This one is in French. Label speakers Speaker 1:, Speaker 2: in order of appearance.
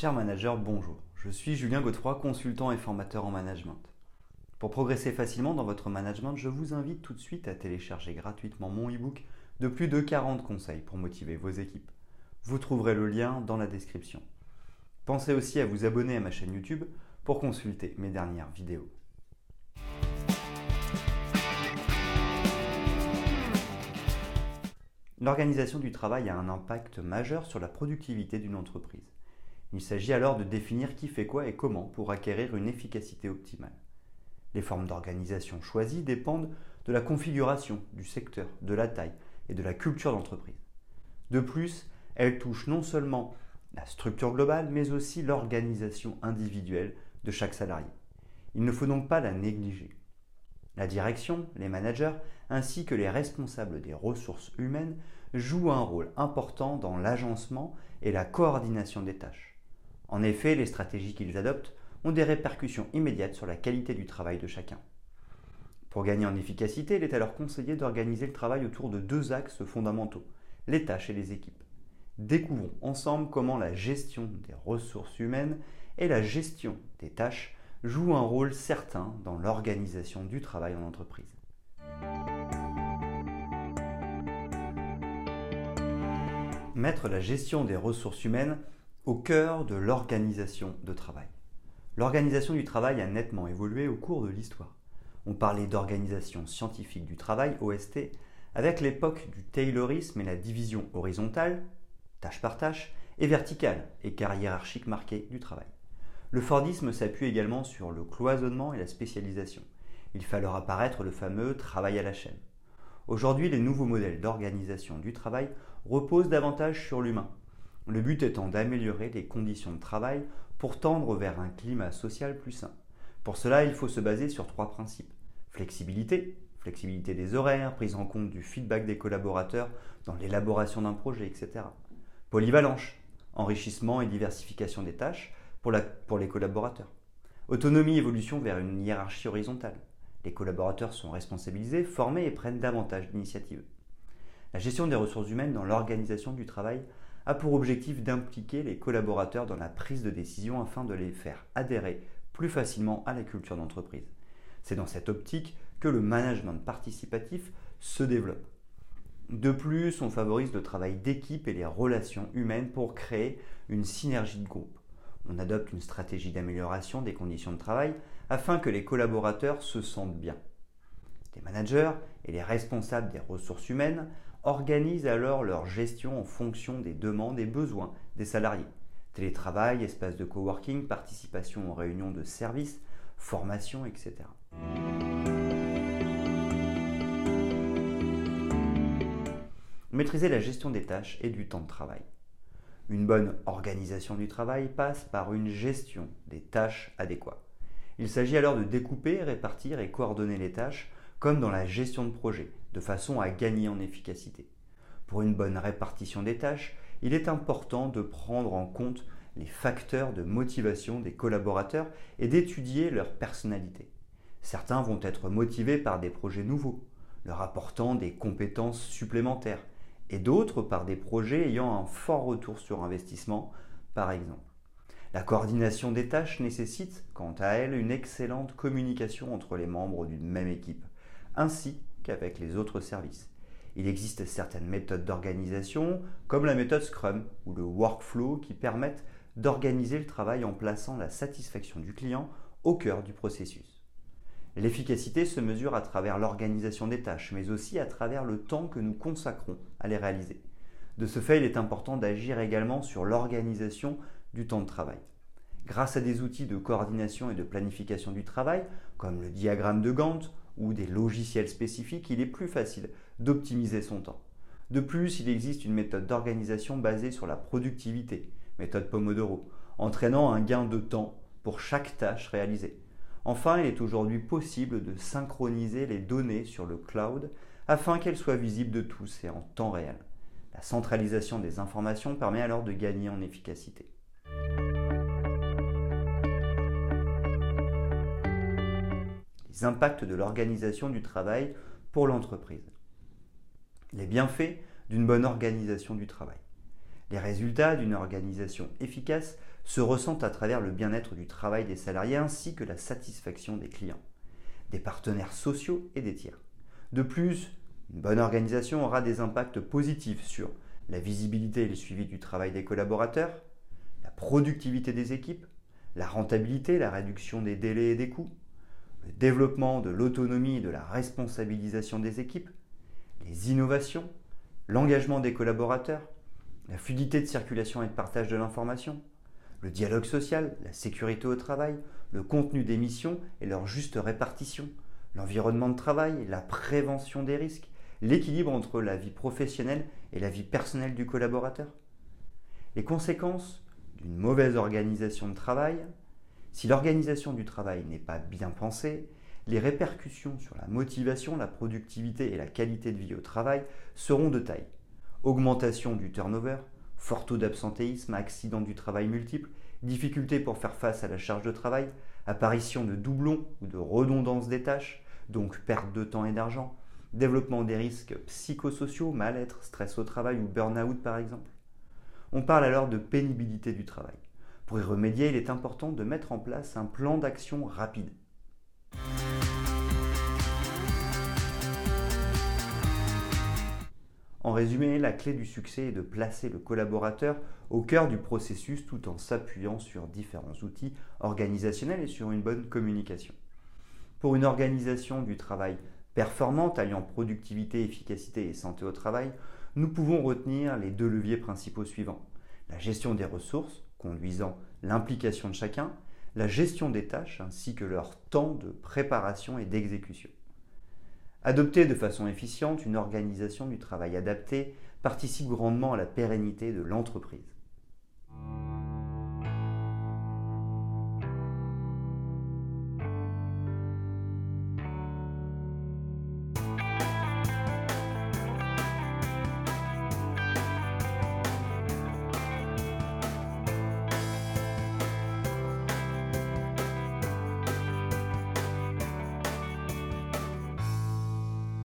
Speaker 1: Cher manager, bonjour. Je suis Julien Godefroy, consultant et formateur en management. Pour progresser facilement dans votre management, je vous invite tout de suite à télécharger gratuitement mon e-book de plus de 40 conseils pour motiver vos équipes. Vous trouverez le lien dans la description. Pensez aussi à vous abonner à ma chaîne YouTube pour consulter mes dernières vidéos. L'organisation du travail a un impact majeur sur la productivité d'une entreprise. Il s'agit alors de définir qui fait quoi et comment pour acquérir une efficacité optimale. Les formes d'organisation choisies dépendent de la configuration, du secteur, de la taille et de la culture d'entreprise. De plus, elles touchent non seulement la structure globale, mais aussi l'organisation individuelle de chaque salarié. Il ne faut donc pas la négliger. La direction, les managers, ainsi que les responsables des ressources humaines jouent un rôle important dans l'agencement et la coordination des tâches. En effet, les stratégies qu'ils adoptent ont des répercussions immédiates sur la qualité du travail de chacun. Pour gagner en efficacité, il est alors conseillé d'organiser le travail autour de deux axes fondamentaux, les tâches et les équipes. Découvrons ensemble comment la gestion des ressources humaines et la gestion des tâches jouent un rôle certain dans l'organisation du travail en entreprise. Mettre la gestion des ressources humaines au cœur de l'organisation de travail. L'organisation du travail a nettement évolué au cours de l'histoire. On parlait d'organisation scientifique du travail, OST, avec l'époque du taylorisme et la division horizontale, tâche par tâche, et verticale, écart hiérarchique marqué du travail. Le Fordisme s'appuie également sur le cloisonnement et la spécialisation. Il fallait apparaître le fameux travail à la chaîne. Aujourd'hui, les nouveaux modèles d'organisation du travail reposent davantage sur l'humain, le but étant d'améliorer les conditions de travail pour tendre vers un climat social plus sain. Pour cela, il faut se baser sur trois principes. Flexibilité, flexibilité des horaires, prise en compte du feedback des collaborateurs dans l'élaboration d'un projet, etc. Polyvalence, enrichissement et diversification des tâches pour, les collaborateurs. Autonomie, évolution vers une hiérarchie horizontale. Les collaborateurs sont responsabilisés, formés et prennent davantage d'initiatives. La gestion des ressources humaines dans l'organisation du travail a pour objectif d'impliquer les collaborateurs dans la prise de décision afin de les faire adhérer plus facilement à la culture d'entreprise. C'est dans cette optique que le management participatif se développe. De plus, on favorise le travail d'équipe et les relations humaines pour créer une synergie de groupe. On adopte une stratégie d'amélioration des conditions de travail afin que les collaborateurs se sentent bien. Les managers et les responsables des ressources humaines organisent alors leur gestion en fonction des demandes et besoins des salariés. Télétravail, espace de coworking, participation aux réunions de services, formation, etc. Maîtriser la gestion des tâches et du temps de travail. Une bonne organisation du travail passe par une gestion des tâches adéquates. Il s'agit alors de découper, répartir et coordonner les tâches comme dans la gestion de projet, de façon à gagner en efficacité. Pour une bonne répartition des tâches, il est important de prendre en compte les facteurs de motivation des collaborateurs et d'étudier leur personnalité. Certains vont être motivés par des projets nouveaux, leur apportant des compétences supplémentaires, et d'autres par des projets ayant un fort retour sur investissement, par exemple. La coordination des tâches nécessite, quant à elle, une excellente communication entre les membres d'une même équipe ainsi qu'avec les autres services. Il existe certaines méthodes d'organisation, comme la méthode Scrum ou le workflow, qui permettent d'organiser le travail en plaçant la satisfaction du client au cœur du processus. L'efficacité se mesure à travers l'organisation des tâches, mais aussi à travers le temps que nous consacrons à les réaliser. De ce fait, il est important d'agir également sur l'organisation du temps de travail. Grâce à des outils de coordination et de planification du travail, comme le diagramme de Gantt ou des logiciels spécifiques, il est plus facile d'optimiser son temps. De plus, il existe une méthode d'organisation basée sur la productivité, méthode Pomodoro, entraînant un gain de temps pour chaque tâche réalisée. Enfin, il est aujourd'hui possible de synchroniser les données sur le cloud afin qu'elles soient visibles de tous et en temps réel. La centralisation des informations permet alors de gagner en efficacité. Impacts de l'organisation du travail pour l'entreprise. Les bienfaits d'une bonne organisation du travail. Les résultats d'une organisation efficace se ressentent à travers le bien-être du travail des salariés ainsi que la satisfaction des clients, des partenaires sociaux et des tiers. De plus, une bonne organisation aura des impacts positifs sur la visibilité et le suivi du travail des collaborateurs, la productivité des équipes, la rentabilité, la réduction des délais et des coûts, le développement de l'autonomie et de la responsabilisation des équipes, les innovations, l'engagement des collaborateurs, la fluidité de circulation et de partage de l'information, le dialogue social, la sécurité au travail, le contenu des missions et leur juste répartition, l'environnement de travail, la prévention des risques, l'équilibre entre la vie professionnelle et la vie personnelle du collaborateur. Les conséquences d'une mauvaise organisation de travail, si l'organisation du travail n'est pas bien pensée, les répercussions sur la motivation, la productivité et la qualité de vie au travail seront de taille. Augmentation du turnover, fort taux d'absentéisme, accidents du travail multiples, difficultés pour faire face à la charge de travail, apparition de doublons ou de redondance des tâches, donc perte de temps et d'argent, développement des risques psychosociaux, mal-être, stress au travail ou burn-out par exemple. On parle alors de pénibilité du travail. Pour y remédier, il est important de mettre en place un plan d'action rapide. En résumé, la clé du succès est de placer le collaborateur au cœur du processus tout en s'appuyant sur différents outils organisationnels et sur une bonne communication. Pour une organisation du travail performante alliant productivité, efficacité et santé au travail, nous pouvons retenir les deux leviers principaux suivants. La gestion des ressources, conduisant l'implication de chacun, la gestion des tâches ainsi que leur temps de préparation et d'exécution. Adopter de façon efficiente une organisation du travail adaptée participe grandement à la pérennité de l'entreprise.